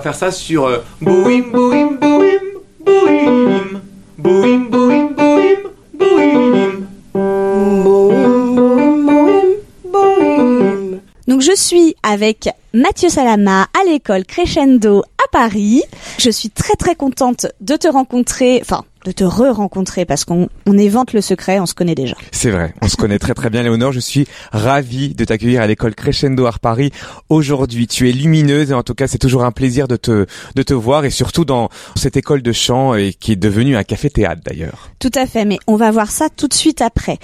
va faire ça sur euh, Boim, boim, boim, boim. Boim, boim, boim, boim. Donc je suis avec Mathieu Salama à l'école Crescendo à Paris. Je suis très très contente de te rencontrer, enfin de te re-rencontrer parce qu'on on évente le secret, on se connaît déjà. C'est vrai, on se connaît très très bien Léonore, je suis ravi de t'accueillir à l'école Crescendo à Paris aujourd'hui. Tu es lumineuse et en tout cas c'est toujours un plaisir de te, de te voir et surtout dans cette école de chant et qui est devenue un café-théâtre d'ailleurs. Tout à fait, mais on va voir ça tout de suite après.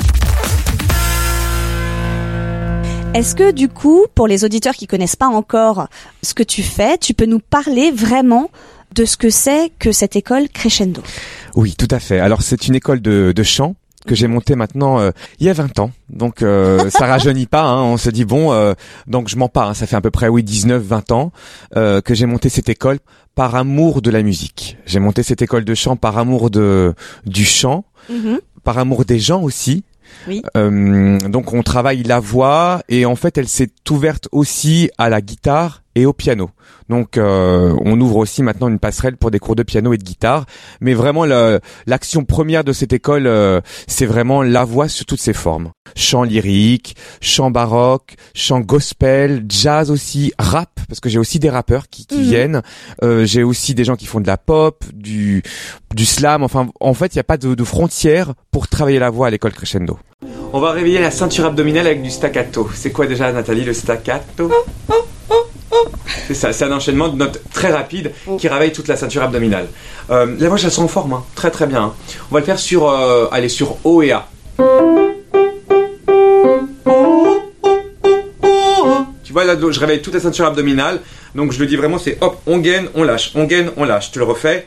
Est-ce que du coup, pour les auditeurs qui connaissent pas encore ce que tu fais, tu peux nous parler vraiment de ce que c'est que cette école Crescendo Oui, tout à fait. Alors c'est une école de, de chant que j'ai montée maintenant euh, il y a 20 ans. Donc euh, ça rajeunit pas, hein. on se dit bon, euh, donc je mens pas, hein. ça fait à peu près oui 19, 20 ans euh, que j'ai monté cette école par amour de la musique. J'ai monté cette école de chant par amour de du chant, Mhm. par amour des gens aussi. Oui. Euh, donc on travaille la voix et en fait elle s'est ouverte aussi à la guitare et au piano. Donc euh, on ouvre aussi maintenant une passerelle pour des cours de piano et de guitare. Mais vraiment le- l'action première de cette école, euh, c'est vraiment la voix sous toutes ses formes. Chant lyrique, chant baroque, chant gospel, jazz aussi, rap parce que j'ai aussi des rappeurs qui, qui Mhm. viennent. Euh, j'ai aussi des gens qui font de la pop, du du slam. Enfin en fait il n'y a pas de, de frontières pour travailler la voix à l'école crescendo. On va réveiller la ceinture abdominale avec du staccato. C'est quoi déjà Nathalie le staccato? C'est ça, c'est un enchaînement de notes très rapide qui réveille toute la ceinture abdominale. Euh, la voix, elles sont en forme, hein. très très bien. hein. On va le faire sur, euh, allez, sur O et A. Tu vois, là, je réveille toute la ceinture abdominale. Donc je le dis vraiment, c'est hop, on gaine, on lâche, on gaine, on lâche. Tu le refais.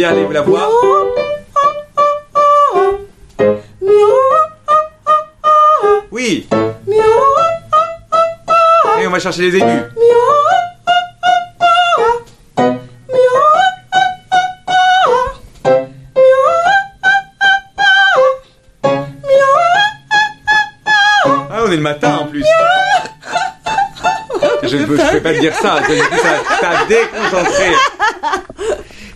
Bien. Libérez la voix. Oui. Et on va chercher les aigus. Ah, on est le matin en plus. Je ne peux, je peux pas te dire ça. Ça t'a déconcentré.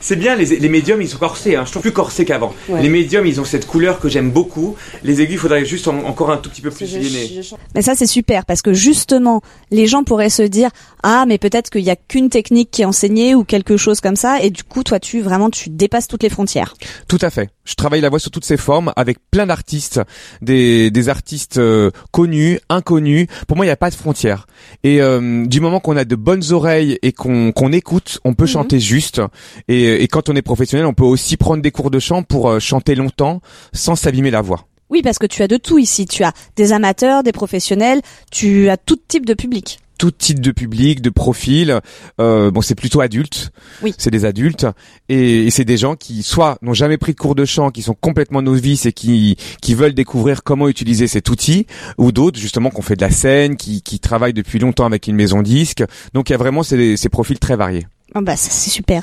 C'est bien, les, les médiums ils sont corsés, hein. je trouve plus corsés qu'avant. Ouais. Les médiums ils ont cette couleur que j'aime beaucoup. Les aigus, il faudrait juste en- encore un tout petit peu plus gainer. Mais ça c'est super parce que justement, les gens pourraient se dire ah mais peut-être qu'il y a qu'une technique qui est enseignée ou quelque chose comme ça et du coup toi tu vraiment tu dépasses toutes les frontières. Tout à fait. Je travaille la voix sous toutes ses formes avec plein d'artistes, des, des artistes euh, connus, inconnus. Pour moi, il n'y a pas de frontières. Et euh, du moment qu'on a de bonnes oreilles et qu'on qu'on écoute, on peut Mhm. chanter juste. Et, et quand on est professionnel, on peut aussi prendre des cours de chant pour euh, chanter longtemps sans s'abîmer la voix. Oui parce que tu as de tout ici, tu as des amateurs, des professionnels, tu as tout type de public. Tout type de public, de profil. Euh, bon, c'est plutôt adulte. Oui. C'est des adultes et, et c'est des gens qui soit n'ont jamais pris de cours de chant, qui sont complètement novices et qui qui veulent découvrir comment utiliser cet outil, ou d'autres justement qui ont fait de la scène, qui qui travaillent depuis longtemps avec une maison disque. Donc il y a vraiment ces, ces profils très variés. Oh bah ça c'est super.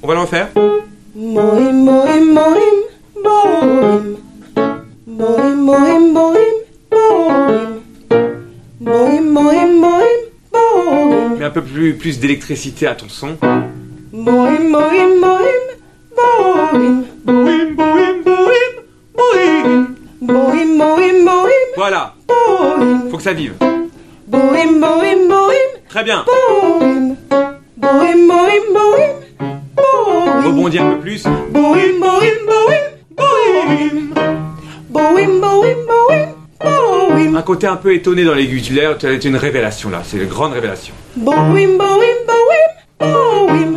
On va le refaire? Mets un peu plus, plus d'électricité à ton son. Boing, boing, boing. Voilà. Faut que ça vive. Très bien. Rebondir un peu plus. Un côté un peu étonné dans l'aigu. Tu l'as- tu as une révélation là. C'est une grande révélation.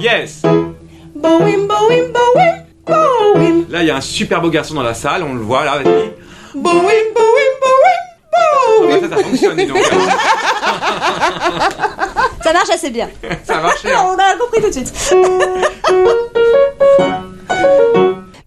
Yes. Là, il y a un super beau garçon dans la salle. On le voit là. Vas-y. Ah bah, ça, ça fonctionne, dis donc. Ça marche assez bien. Ça hein. On a compris tout de suite.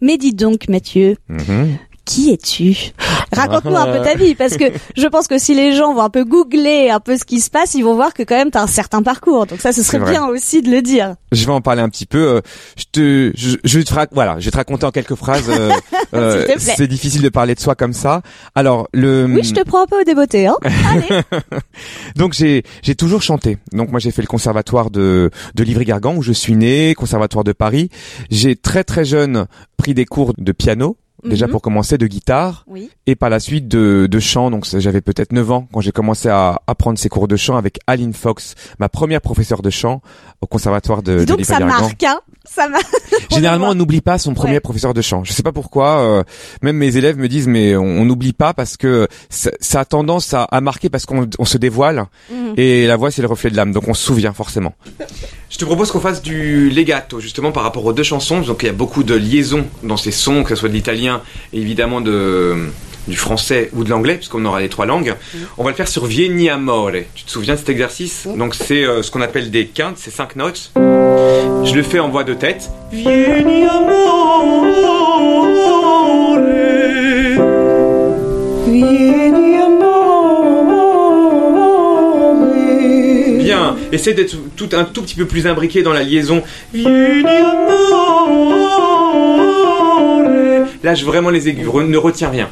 Mais dis donc, Mathieu, Mhm. Qui es-tu Raconte-nous un peu ta vie, parce que je pense que si les gens vont un peu googler un peu ce qui se passe, ils vont voir que quand même t'as un certain parcours. Donc ça, ce serait bien aussi de le dire. Je vais en parler un petit peu. euh, Je te, je, je vais te voilà, je vais te raconter en quelques phrases. euh, euh, c'est difficile de parler de soi comme ça. Alors le. Oui, je te prends un peu au débeauté, hein Allez. Donc j'ai j'ai toujours chanté. Donc moi j'ai fait le conservatoire de de Livry-Gargan où je suis né, conservatoire de Paris. J'ai très très jeune pris des cours de piano. Déjà Mhm. pour commencer de guitare Oui. et par la suite de, de chant. Donc j'avais peut-être 9 ans quand j'ai commencé à apprendre ces cours de chant avec Aline Fox, ma première professeure de chant au conservatoire de, Dis de donc ça marque, hein Ça marque. Généralement, on n'oublie pas son premier Ouais. professeur de chant. Je sais pas pourquoi. euh, même mes élèves me disent, mais on n'oublie pas parce que ça, ça a tendance à, à marquer parce qu'on on se dévoile Mhm. et la voix c'est le reflet de l'âme, donc on se souvient forcément. Je te propose qu'on fasse du legato, justement par rapport aux deux chansons. Donc il y a beaucoup de liaisons dans ces sons, que ce soit de l'italien et évidemment de, du français ou de l'anglais, puisqu'on aura les trois langues. On va le faire sur Vieni Amore. Tu te souviens de cet exercice Donc c'est euh, ce qu'on appelle des quintes, c'est cinq notes. Je le fais en voix de tête. Vieni Amore. Vieni amore, Bien, essaie d'être tout un tout petit peu plus imbriqué dans la liaison. Vieni amore. Lâche vraiment les aigus, re- ne retiens rien.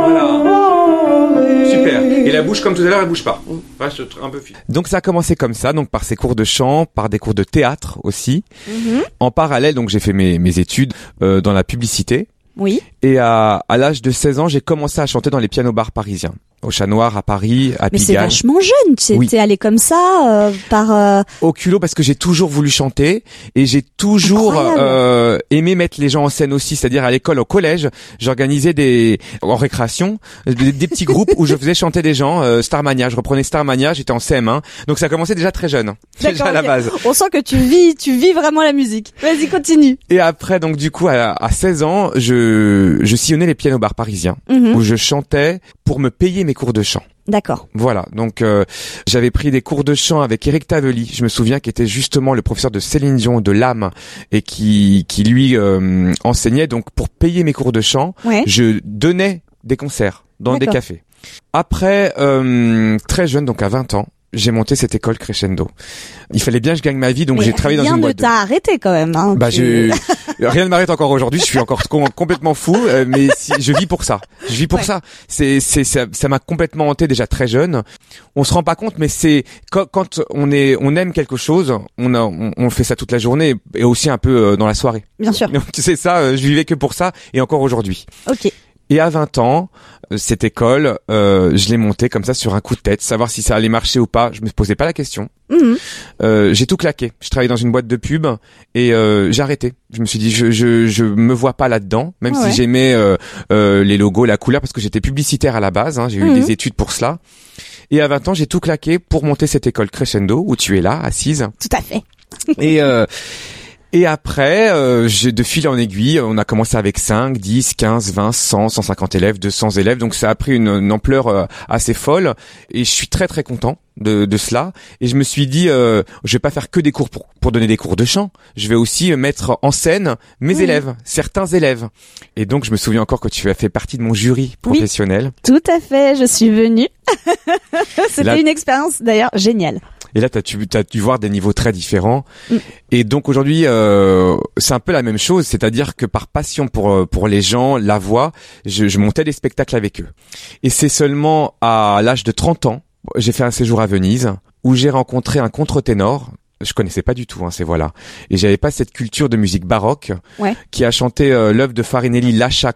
Voilà. Super. Et la bouche, comme tout à l'heure, elle bouge pas. Reste un peu fixe. Donc ça a commencé comme ça, donc par ces cours de chant, par des cours de théâtre aussi. Mhm. En parallèle, donc j'ai fait mes, mes études euh, dans la publicité. Oui. Et à, à l'âge de 16 ans, j'ai commencé à chanter dans les pianos bars parisiens. Au Chat Noir, à Paris, à Mais c'est vachement jeune. Tu Oui. allé comme ça euh, par. euh, Au culot parce que j'ai toujours voulu chanter et j'ai toujours euh, aimé mettre les gens en scène aussi. C'est-à-dire à l'école, au collège, j'organisais des en récréation des, des petits groupes où je faisais chanter des gens. Euh, Starmania, je reprenais Starmania, j'étais en CM1, donc ça commençait déjà très jeune, déjà D'accord, à la base. On sent que tu vis, tu vis vraiment la musique. Vas-y, continue. Et après, donc du coup, à, à 16 ans, je je sillonnais les pianos bars parisiens Mhm. où je chantais pour me payer mes cours de chant. D'accord. Voilà, donc euh, j'avais pris des cours de chant avec Eric Taveli, je me souviens, qui était justement le professeur de Céline Dion de l'âme et qui qui lui euh, enseignait. Donc pour payer mes cours de chant, Ouais. je donnais des concerts dans des cafés. Après, euh, très jeune, donc à 20 ans, j'ai monté cette école crescendo. Il fallait bien que je gagne ma vie, donc j'ai travaillé dans rien une ne boîte. de- t'a arrêté quand même. Hein, Bah, tu- je... rien ne m'arrête encore aujourd'hui. Je suis encore com- complètement fou, euh, mais si, je vis pour ça. Je vis pour Ouais. ça. C'est, c'est, ça, m'a complètement hanté déjà très jeune. On se rend pas compte, mais c'est quand, on est, on aime quelque chose, on, a, on, on fait ça toute la journée et aussi un peu euh, dans la soirée. Bien sûr. Donc tu sais ça, euh, je vivais que pour ça et encore aujourd'hui. Ok. Et à 20 ans, euh, cette école, euh, je l'ai montée comme ça sur un coup de tête, savoir si ça allait marcher ou pas. Je me posais pas la question. Mhm. Euh, j'ai tout claqué. Je travaillais dans une boîte de pub et euh, j'ai arrêté. Je me suis dit je je je me vois pas là-dedans, même si j'aimais euh, euh, les logos, la couleur parce que j'étais publicitaire à la base. hein. j'ai eu Mhm. des études pour cela. Et à 20 ans, j'ai tout claqué pour monter cette école Crescendo où tu es là, assise. Tout à fait. Et euh, et après, euh, j'ai de fil en aiguille, on a commencé avec 5, 10, 15, 20, 100, 150 élèves, 200 élèves. Donc ça a pris une, une ampleur euh, assez folle. Et je suis très très content de, de cela. Et je me suis dit, euh, je vais pas faire que des cours pour, pour donner des cours de chant. Je vais aussi mettre en scène mes élèves, certains élèves. Et donc je me souviens encore que tu as fait partie de mon jury professionnel. Tout à fait. Je suis venue. C'était une expérience d'ailleurs géniale. Et là, tu as, dû voir des niveaux très différents. Mm. Et donc aujourd'hui, euh, c'est un peu la même chose, c'est-à-dire que par passion pour euh, pour les gens, la voix, je, je montais des spectacles avec eux. Et c'est seulement à l'âge de 30 ans, j'ai fait un séjour à Venise où j'ai rencontré un contre-ténor. Je connaissais pas du tout hein, ces voix-là, et j'avais pas cette culture de musique baroque Ouais. qui a chanté euh, l'œuvre de Farinelli Lascia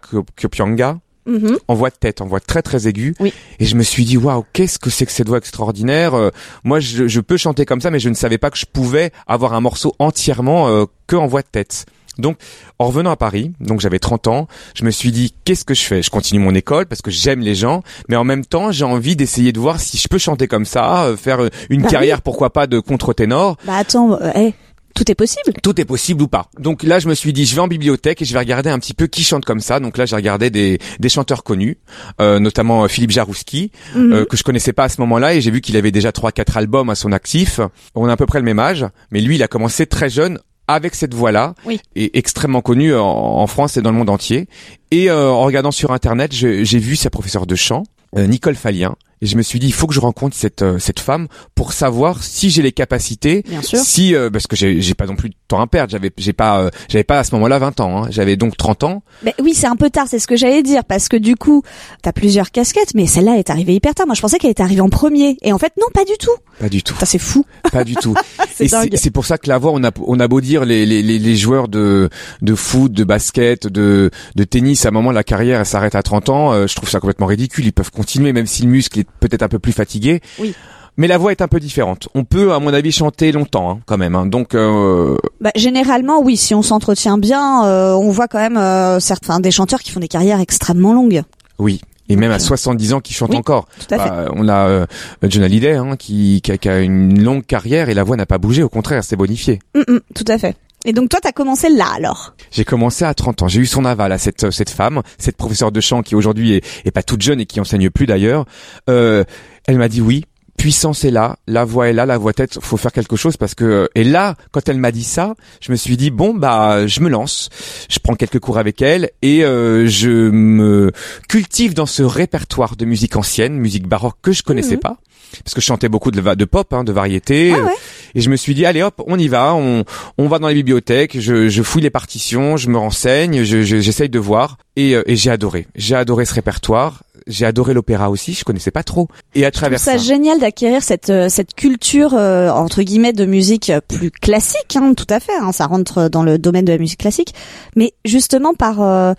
Mhm. en voix de tête, en voix très très aiguë. Oui. Et je me suis dit waouh, qu'est-ce que c'est que cette voix extraordinaire. Euh, moi, je, je peux chanter comme ça, mais je ne savais pas que je pouvais avoir un morceau entièrement euh, que en voix de tête. Donc, en revenant à Paris, donc j'avais 30 ans, je me suis dit qu'est-ce que je fais? Je continue mon école parce que j'aime les gens, mais en même temps, j'ai envie d'essayer de voir si je peux chanter comme ça, euh, faire euh, une Bah carrière pourquoi pas de contre-ténor. Bah attends, euh, hey, Tout est possible. tout est possible ou pas. Donc là, je me suis dit, je vais en bibliothèque et je vais regarder un petit peu qui chante comme ça. Donc là, j'ai regardé des, des chanteurs connus, euh, notamment euh, Philippe Jarouski, Mhm. euh, que je connaissais pas à ce moment-là, et j'ai vu qu'il avait déjà trois, quatre albums à son actif. On a à peu près le même âge, mais lui, il a commencé très jeune avec cette voix-là, Oui. et extrêmement connu en, en France et dans le monde entier. Et euh, en regardant sur internet, j'ai vu sa professeure de chant, euh, Nicole Fallien, et je me suis dit, il faut que je rencontre cette euh, cette femme pour savoir si j'ai les capacités Bien sûr. si euh, parce que j'ai j'ai pas non plus de temps à perdre, j'avais j'ai pas euh, j'avais pas à ce moment-là 20 ans, hein. j'avais donc 30 ans. Mais oui, c'est un peu tard, c'est ce que j'allais dire, parce que du coup, t'as plusieurs casquettes, mais celle-là est arrivée hyper tard. Moi, je pensais qu'elle était arrivée en premier, et en fait, non, pas du tout. Pas du tout, Ça, c'est fou. pas du tout. C'est Et dingue. c'est c'est pour ça que la voix on a on a beau dire les les les, les joueurs de de foot, de basket, de de tennis à un moment la carrière elle s'arrête à 30 ans, euh, je trouve ça complètement ridicule, ils peuvent continuer même si le muscle est peut-être un peu plus fatigué. Oui. Mais la voix est un peu différente. On peut, à mon avis, chanter longtemps, hein, quand même. hein. Donc, euh, Bah, généralement, oui, si on s'entretient bien, euh, on voit quand même euh, certains des chanteurs qui font des carrières extrêmement longues. oui. Et même à euh, 70 ans, qui chante oui, encore. Tout à fait. Bah, on a euh, John Hallyday hein, qui, qui, a, qui a une longue carrière et la voix n'a pas bougé, au contraire, c'est bonifié. Mm, mm, tout à fait. Et donc toi, t'as commencé là alors J'ai commencé à 30 ans, j'ai eu son aval à cette cette femme, cette professeure de chant qui aujourd'hui est, est pas toute jeune et qui enseigne plus d'ailleurs. Euh, elle m'a dit oui. Puissance est là, la voix est là, la voix tête, faut faire quelque chose parce que et là quand elle m'a dit ça, je me suis dit bon bah je me lance, je prends quelques cours avec elle et euh, je me cultive dans ce répertoire de musique ancienne, musique baroque que je connaissais Mhm. pas parce que je chantais beaucoup de, de pop, hein, de variété. Ah ouais. Et je me suis dit, allez hop, on y va, on, on va dans les bibliothèques, je, je fouille les partitions, je me renseigne, je, je- j'essaye de voir. Et, euh, et j'ai adoré. J'ai adoré ce répertoire. J'ai adoré l'opéra aussi, je connaissais pas trop. Et à Je travers ça ça, génial d'acquérir cette euh, cette culture euh, entre guillemets de musique euh, plus classique, hein, tout à fait. hein, ça rentre dans le domaine de la musique classique, mais justement par euh,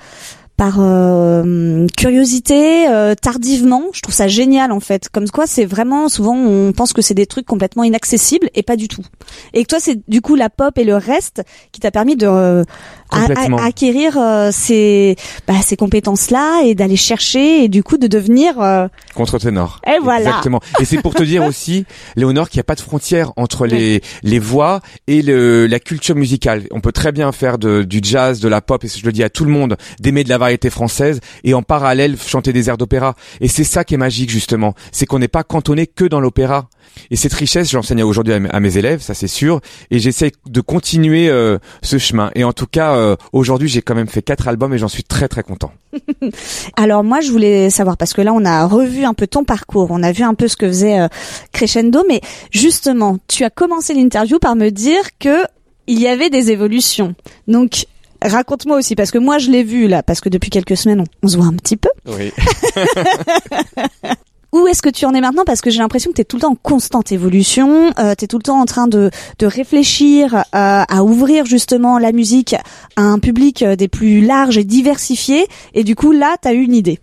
par euh, curiosité, euh, tardivement, je trouve ça génial en fait. Comme quoi, c'est vraiment souvent on pense que c'est des trucs complètement inaccessibles et pas du tout. Et que toi, c'est du coup la pop et le reste qui t'a permis de euh, à- Complètement. à- acquérir euh, ces bah, ces compétences là et d'aller chercher et du coup de devenir euh, contre-ténor. Et voilà. Exactement. Et c'est pour te dire aussi, Léonore, qu'il n'y a pas de frontière entre les, les voix et le, la culture musicale. On peut très bien faire de, du jazz, de la pop, et je le dis à tout le monde, d'aimer de la variété française, et en parallèle chanter des airs d'opéra. Et c'est ça qui est magique, justement. C'est qu'on n'est pas cantonné que dans l'opéra. Et cette richesse, j'enseigne aujourd'hui à, mes- élèves, ça c'est sûr, et j'essaie de continuer euh, ce chemin. Et en tout cas, euh, aujourd'hui, j'ai quand même fait quatre albums et j'en suis très très content. Alors moi je voulais savoir parce que là on a revu un peu ton parcours, on a vu un peu ce que faisait euh, Crescendo, mais justement tu as commencé l'interview par me dire que il y avait des évolutions. Donc raconte-moi aussi parce que moi je l'ai vu là parce que depuis quelques semaines on, on se voit un petit peu. Oui. Où est-ce que tu en es maintenant? Parce que j'ai l'impression que tu es tout le temps en constante évolution, euh, tu es tout le temps en train de, de réfléchir euh, à ouvrir justement la musique à un public euh, des plus larges et diversifiés, et du coup là tu as eu une idée.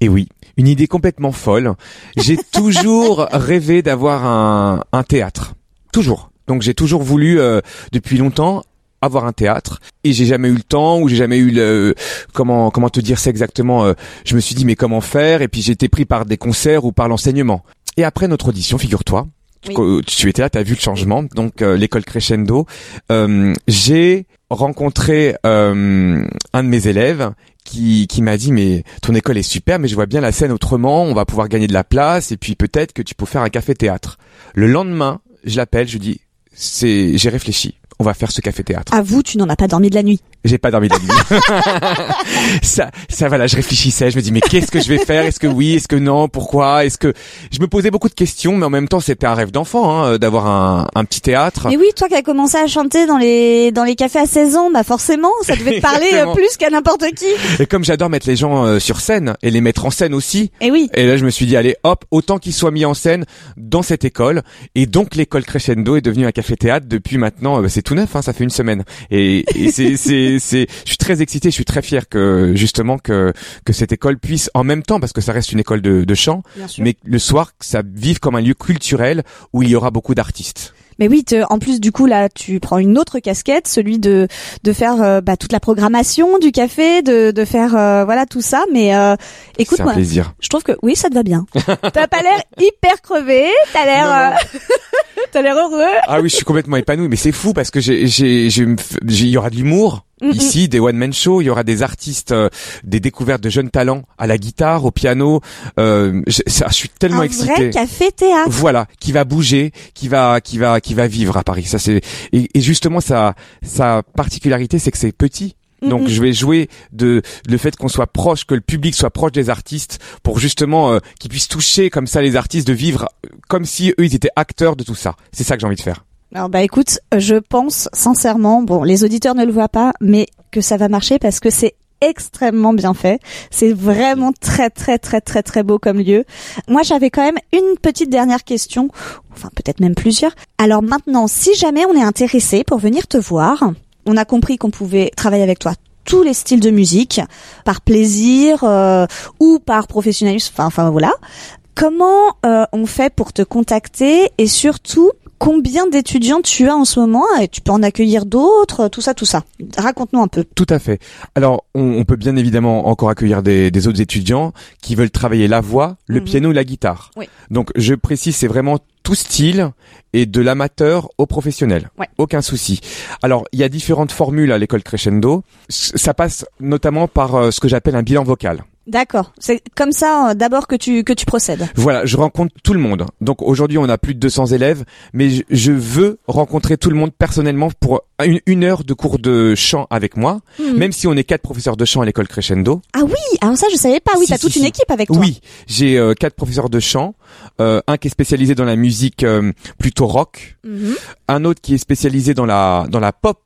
Et oui, une idée complètement folle. J'ai toujours rêvé d'avoir un, un théâtre. Toujours. Donc j'ai toujours voulu, euh, depuis longtemps, avoir un théâtre. Et j'ai jamais eu le temps ou j'ai jamais eu le comment comment te dire ça exactement euh, je me suis dit mais comment faire? Et puis j'ai été pris par des concerts ou par l'enseignement. Et après notre audition figure-toi Oui. tu étais là tu as vu le changement. Donc euh, l'école crescendo euh, j'ai rencontré euh, un de mes élèves qui, qui m'a dit mais ton école est super mais je vois bien la scène autrement on va pouvoir gagner de la place et puis peut-être que tu peux faire un café théâtre le lendemain je l'appelle je lui dis c'est j'ai réfléchi on va faire ce café théâtre À vous, tu n'en as pas dormi de la nuit. J'ai pas dormi de la nuit. ça, ça voilà, je réfléchissais, je me dis mais qu'est-ce que je vais faire? Est-ce que oui? Est-ce que non? Pourquoi? Est-ce que je me posais beaucoup de questions, mais en même temps c'était un rêve d'enfant hein, d'avoir un, un petit théâtre. Mais oui, toi qui as commencé à chanter dans les dans les cafés à 16 ans, bah forcément, ça devait te parler euh, plus qu'à n'importe qui. Et comme j'adore mettre les gens euh, sur scène et les mettre en scène aussi, Et oui. et là je me suis dit allez hop, autant qu'ils soient mis en scène dans cette école. Et donc l'école Crescendo est devenue un café théâtre depuis maintenant, euh, c'est tout neuf, hein, ça fait une semaine. Et, et c'est c'est très excité, je suis très fier que justement que que cette école puisse en même temps parce que ça reste une école de, de chant mais le soir que ça vive comme un lieu culturel où il y aura beaucoup d'artistes. Mais oui, te- en plus du coup là, tu prends une autre casquette, celui de de faire euh, bah, toute la programmation du café, de de faire euh, voilà tout ça. Mais euh, écoute C'est un moi, plaisir. je trouve que oui, ça te va bien. T'as pas l'air hyper crevé, t'as l'air t'as l'air heureux. Ah oui, je suis complètement épanoui, mais c'est fou parce que j'ai, j'ai- il y aura de l'humour. Mm, mm. Ici, des one man show, il y aura des artistes, euh, des découvertes de jeunes talents à la guitare, au piano. Euh, je, ça, je suis tellement Un excité. vrai café théâtre. Voilà, qui va bouger, qui va, qui va, qui va vivre à Paris. Ça c'est et, et justement sa sa particularité, c'est que c'est petit. Donc je vais jouer de le fait qu'on soit proche, que le public soit proche des artistes, pour justement euh, qu'ils puissent toucher comme ça les artistes, de vivre euh, comme si eux ils étaient acteurs de tout ça. C'est ça que j'ai envie de faire. Alors bah écoute, je pense sincèrement, bon, les auditeurs ne le voient pas, mais que ça va marcher parce que c'est extrêmement bien fait. C'est vraiment très très très très très beau comme lieu. Moi, j'avais quand même une petite dernière question, enfin peut-être même plusieurs. Alors maintenant, si jamais on est intéressé pour venir te voir, on a compris qu'on pouvait travailler avec toi tous les styles de musique, par plaisir euh, ou par professionnalisme, enfin, enfin voilà. Comment euh, on fait pour te contacter et surtout combien d'étudiants tu as en ce moment et tu peux en accueillir d'autres, tout ça, tout ça. Raconte-nous un peu. Tout à fait. Alors, on, on peut bien évidemment encore accueillir des, des autres étudiants qui veulent travailler la voix, le Mhm. piano et la guitare. Oui. Donc, je précise, c'est vraiment tout style et de l'amateur au professionnel. Ouais. Aucun souci. Alors, il y a différentes formules à l'école Crescendo. Ça passe notamment par euh, ce que j'appelle un bilan vocal. D'accord. C'est comme ça euh, d'abord que tu que tu procèdes. Voilà, je rencontre tout le monde. Donc aujourd'hui, on a plus de 200 élèves, mais je, je veux rencontrer tout le monde personnellement pour une, une heure de cours de chant avec moi, Mhm. même si on est quatre professeurs de chant à l'école Crescendo. Ah oui, alors ça je savais pas. Oui, Si, t'as si, toute une équipe avec toi. Oui, j'ai euh, quatre professeurs de chant, euh, un qui est spécialisé dans la musique euh, plutôt rock, Mhm. un autre qui est spécialisé dans la dans la pop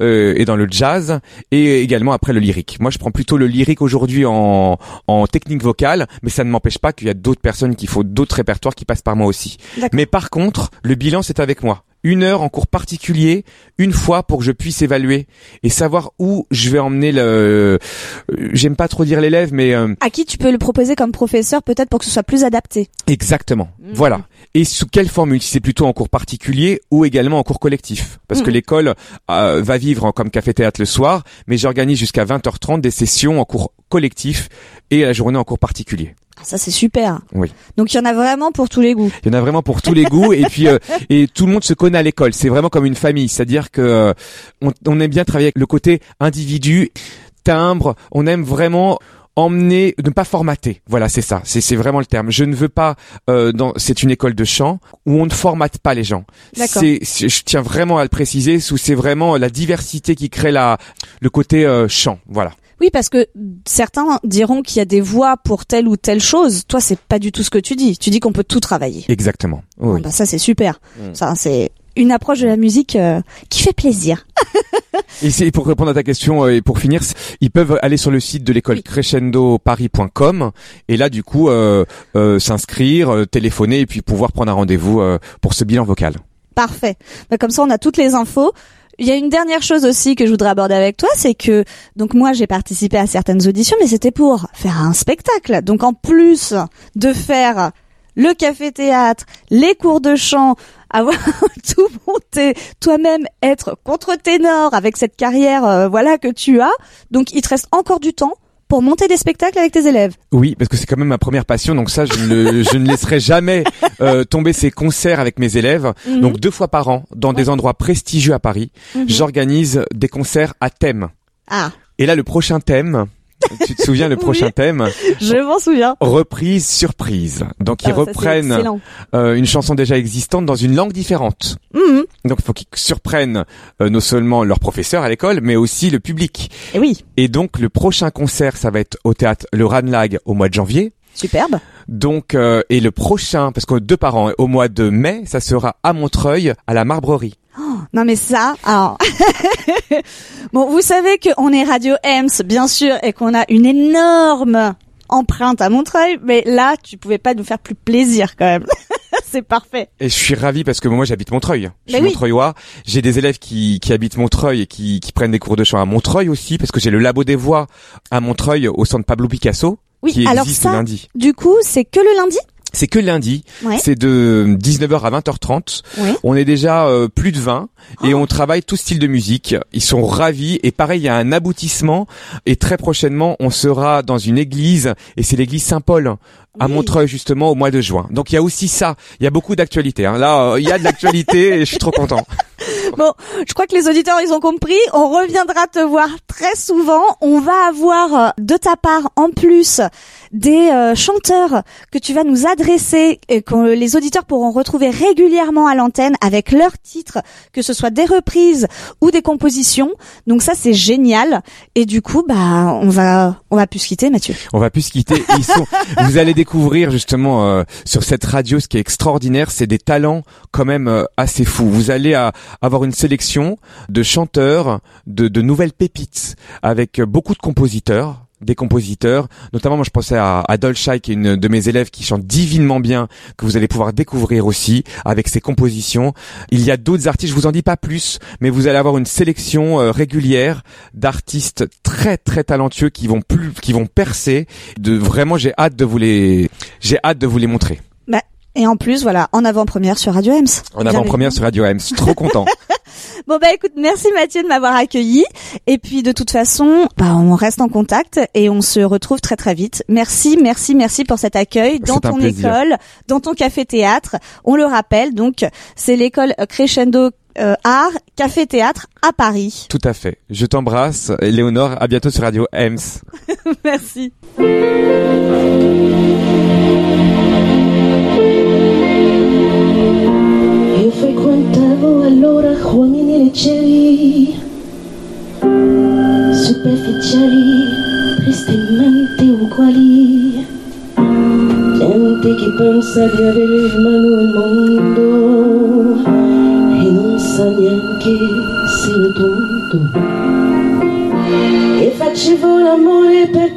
euh, et dans le jazz et également après le lyrique. Moi, je prends plutôt le lyrique aujourd'hui en en technique vocale, mais ça ne m'empêche pas qu'il y a d'autres personnes qui font d'autres répertoires qui passent par moi aussi. Mais par contre, le bilan c'est avec moi. Une heure en cours particulier, une fois pour que je puisse évaluer et savoir où je vais emmener le. euh, J'aime pas trop dire l'élève, mais euh, À qui tu peux le proposer comme professeur peut-être pour que ce soit plus adapté. Exactement. Mhm. Voilà. Et sous quelle formule? Si c'est plutôt en cours particulier ou également en cours collectif Parce que Mhm. l'école euh, va vivre comme café-théâtre le soir, mais j'organise jusqu'à 20h30 des sessions en cours collectif et la journée en cours particulier. Ah, Ça c'est super. Oui. Donc il y en a vraiment pour tous les goûts. Il y en a vraiment pour tous les goûts et puis euh, et tout le monde se connaît à l'école. C'est vraiment comme une famille, c'est-à-dire que euh, on, on aime bien travailler avec le côté individu, timbre. On aime vraiment emmener, ne pas formater. Voilà, c'est ça. C'est c'est vraiment le terme. Je ne veux pas. Euh, dans, c'est une école de chant où on ne formate pas les gens. D'accord. C'est, je tiens vraiment à le préciser. C'est vraiment la diversité qui crée la le côté euh, chant. Voilà. Oui, parce que certains diront qu'il y a des voix pour telle ou telle chose. Toi, c'est pas du tout ce que tu dis. Tu dis qu'on peut tout travailler. Exactement. Oui. Ah bah, ça c'est super. Mm. Ça c'est une approche de la musique euh, qui fait plaisir. Et c'est pour répondre à ta question euh, et pour finir, ils peuvent aller sur le site de l'école Oui. crescendoparis.com et là du coup euh, s'inscrire, téléphoner et puis pouvoir prendre un rendez-vous pour ce bilan vocal. Parfait. Bah, comme ça, on a toutes les infos. Il y a une dernière chose aussi que je voudrais aborder avec toi, c'est que donc moi j'ai participé à certaines auditions, mais c'était pour faire un spectacle. Donc en plus de faire le café théâtre, les cours de chant, avoir tout monté, toi-même être contre-ténor avec cette carrière euh, voilà que tu as, donc il te reste encore du temps pour monter des spectacles avec tes élèves. Oui, parce que c'est quand même ma première passion, donc ça je ne, je ne laisserai jamais euh, tomber ces concerts avec mes élèves. Mhm. Donc deux fois par an, dans des endroits prestigieux à Paris, Mhm. j'organise des concerts à thème. Ah, Et là le prochain thème, tu te souviens le Oui. prochain thème je m'en souviens. Reprise surprise. Donc ils Ah, reprennent euh, une chanson déjà existante dans une langue différente. Mhm. Donc il faut qu'ils surprennent euh, non seulement leurs professeurs à l'école, mais aussi le public. Et oui, Et donc le prochain concert, ça va être au théâtre Le Ranlag au mois de janvier. superbe. Donc euh, et le prochain, parce que deux par an, au mois de mai, ça sera à Montreuil, à la Marbrerie. Non mais ça, alors... bon, vous savez qu'on est Radio Ems, bien sûr, et qu'on a une énorme empreinte à Montreuil, mais là, tu pouvais pas nous faire plus plaisir quand même. C'est parfait. Et je suis ravi parce que moi j'habite Montreuil. Je suis oui. Montreuillois. J'ai des élèves qui, qui habitent Montreuil et qui, qui prennent des cours de chant à Montreuil aussi, parce que j'ai le labo des voix à Montreuil au centre Pablo Picasso, Oui, qui alors existe ça, lundi. du coup, c'est que le lundi? C'est que lundi, Ouais. c'est de 19h à 20h30. Oui. On est déjà euh, plus de 20 et on travaille tout style de musique. Ils sont ravis et pareil, il y a un aboutissement et très prochainement, on sera dans une église et c'est l'église Saint-Paul à Oui. Montreuil justement au mois de juin. Donc il y a aussi ça, il y a beaucoup d'actualités. Hein. Là, euh, il y a de l'actualité et je suis trop content. Bon, je crois que les auditeurs ils ont compris. On reviendra te voir très souvent. On va avoir euh, de ta part en plus des euh, chanteurs que tu vas nous adresser et que les auditeurs pourront retrouver régulièrement à l'antenne avec leurs titres, que ce soit des reprises ou des compositions. Donc ça c'est génial. Et du coup, bah on va on va plus se quitter, Mathieu. On va plus se quitter. Ils sont. Vous allez découvrir justement euh, sur cette radio ce qui est extraordinaire, c'est des talents quand même euh, assez fous. Vous allez euh, avoir une sélection de chanteurs, de, de nouvelles pépites, avec euh, beaucoup de compositeurs des compositeurs, notamment moi je pensais à, à Dolchai qui est une de mes élèves qui chante divinement bien, que vous allez pouvoir découvrir aussi avec ses compositions. Il y a d'autres artistes, je vous en dis pas plus, mais vous allez avoir une sélection euh, régulière d'artistes très très talentueux qui vont plus, qui vont percer. De vraiment, j'ai hâte de vous les, j'ai hâte de vous les montrer. Bah, et en plus, voilà, en avant-première sur Radio Ems. En avant-première sur Radio suis trop content. Bon bah écoute, merci Mathieu de m'avoir accueilli. Et puis de toute façon, bah on reste en contact et on se retrouve très très vite. Merci, merci, merci pour cet accueil dans ton plaisir. école, dans ton café théâtre. On le rappelle, donc c'est l'école Crescendo euh, Art Café Théâtre à Paris. Tout à fait. Je t'embrasse, Léonore. À bientôt sur Radio Ems. merci. pensaría del hermano el mundo y non sa neanche se lo tonto. E amor l'amore per